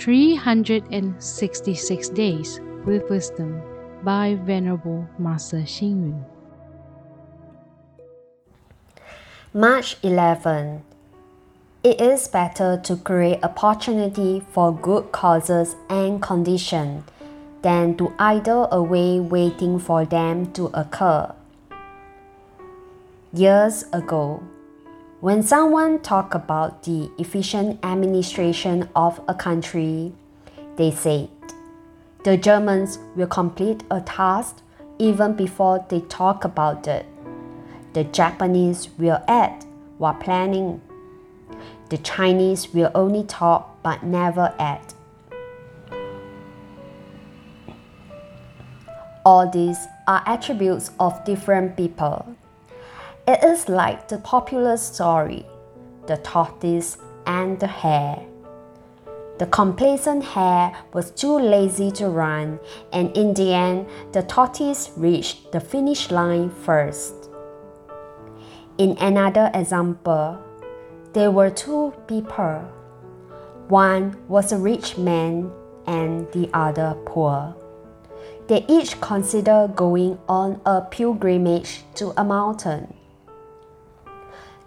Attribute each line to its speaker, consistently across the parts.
Speaker 1: 366 Days with Wisdom by Venerable Master Xing Yun.
Speaker 2: March 11. It is better to create opportunity for good causes and conditions than to idle away waiting for them to occur. Years ago, when someone talked about the efficient administration of a country, they said the Germans will complete a task even before they talk about it. The Japanese will act while planning. The Chinese will only talk but never act. All these are attributes of different people. It is like the popular story the tortoise and the hare. The complacent hare was too lazy to run, and in the end, the tortoise reached the finish line first. In another example, there were two people. One was a rich man and the other poor. They each considered going on a pilgrimage to a mountain.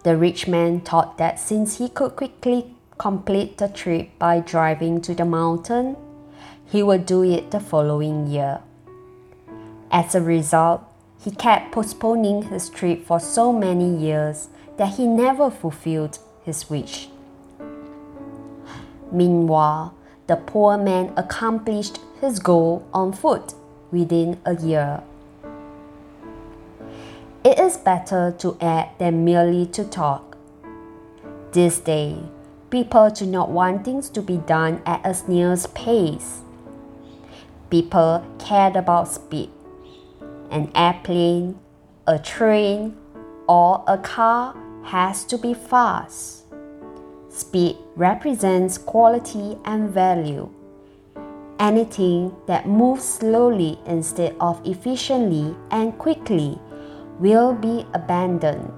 Speaker 2: The rich man thought that since he could quickly complete the trip by driving to the mountain, he would do it the following year. As a result, he kept postponing his trip for so many years that he never fulfilled his wish. Meanwhile, the poor man accomplished his goal on foot within a year. It is better to act than merely to talk. This day, people do not want things to be done at a snail's pace. People care about speed an airplane, a train, or a car has to be fast. Speed represents quality and value. Anything that moves slowly instead of efficiently and quickly will be abandoned.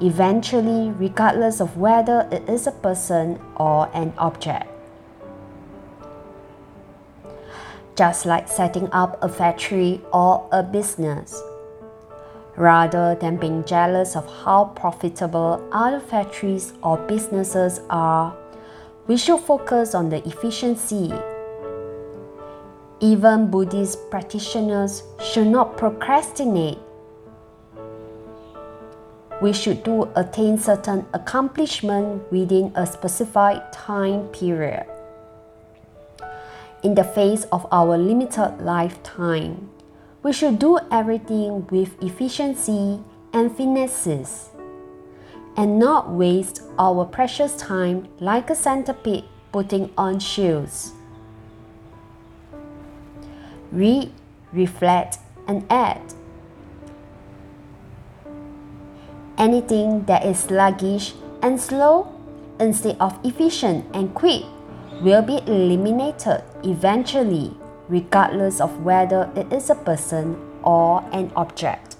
Speaker 2: Eventually, regardless of whether it is a person or an object. just like setting up a factory or a business. Rather than being jealous of how profitable other factories or businesses are, we should focus on the efficiency. Even Buddhist practitioners should not procrastinate. We should do attain certain accomplishment within a specified time period in the face of our limited lifetime. We should do everything with efficiency and finesses, and not waste our precious time like a centipede putting on shoes. Read, reflect, and act. Anything that is sluggish and slow instead of efficient and quick will be eliminated eventually, regardless of whether it is a person or an object.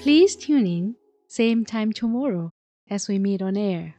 Speaker 1: Please tune in, same time tomorrow as we meet on air.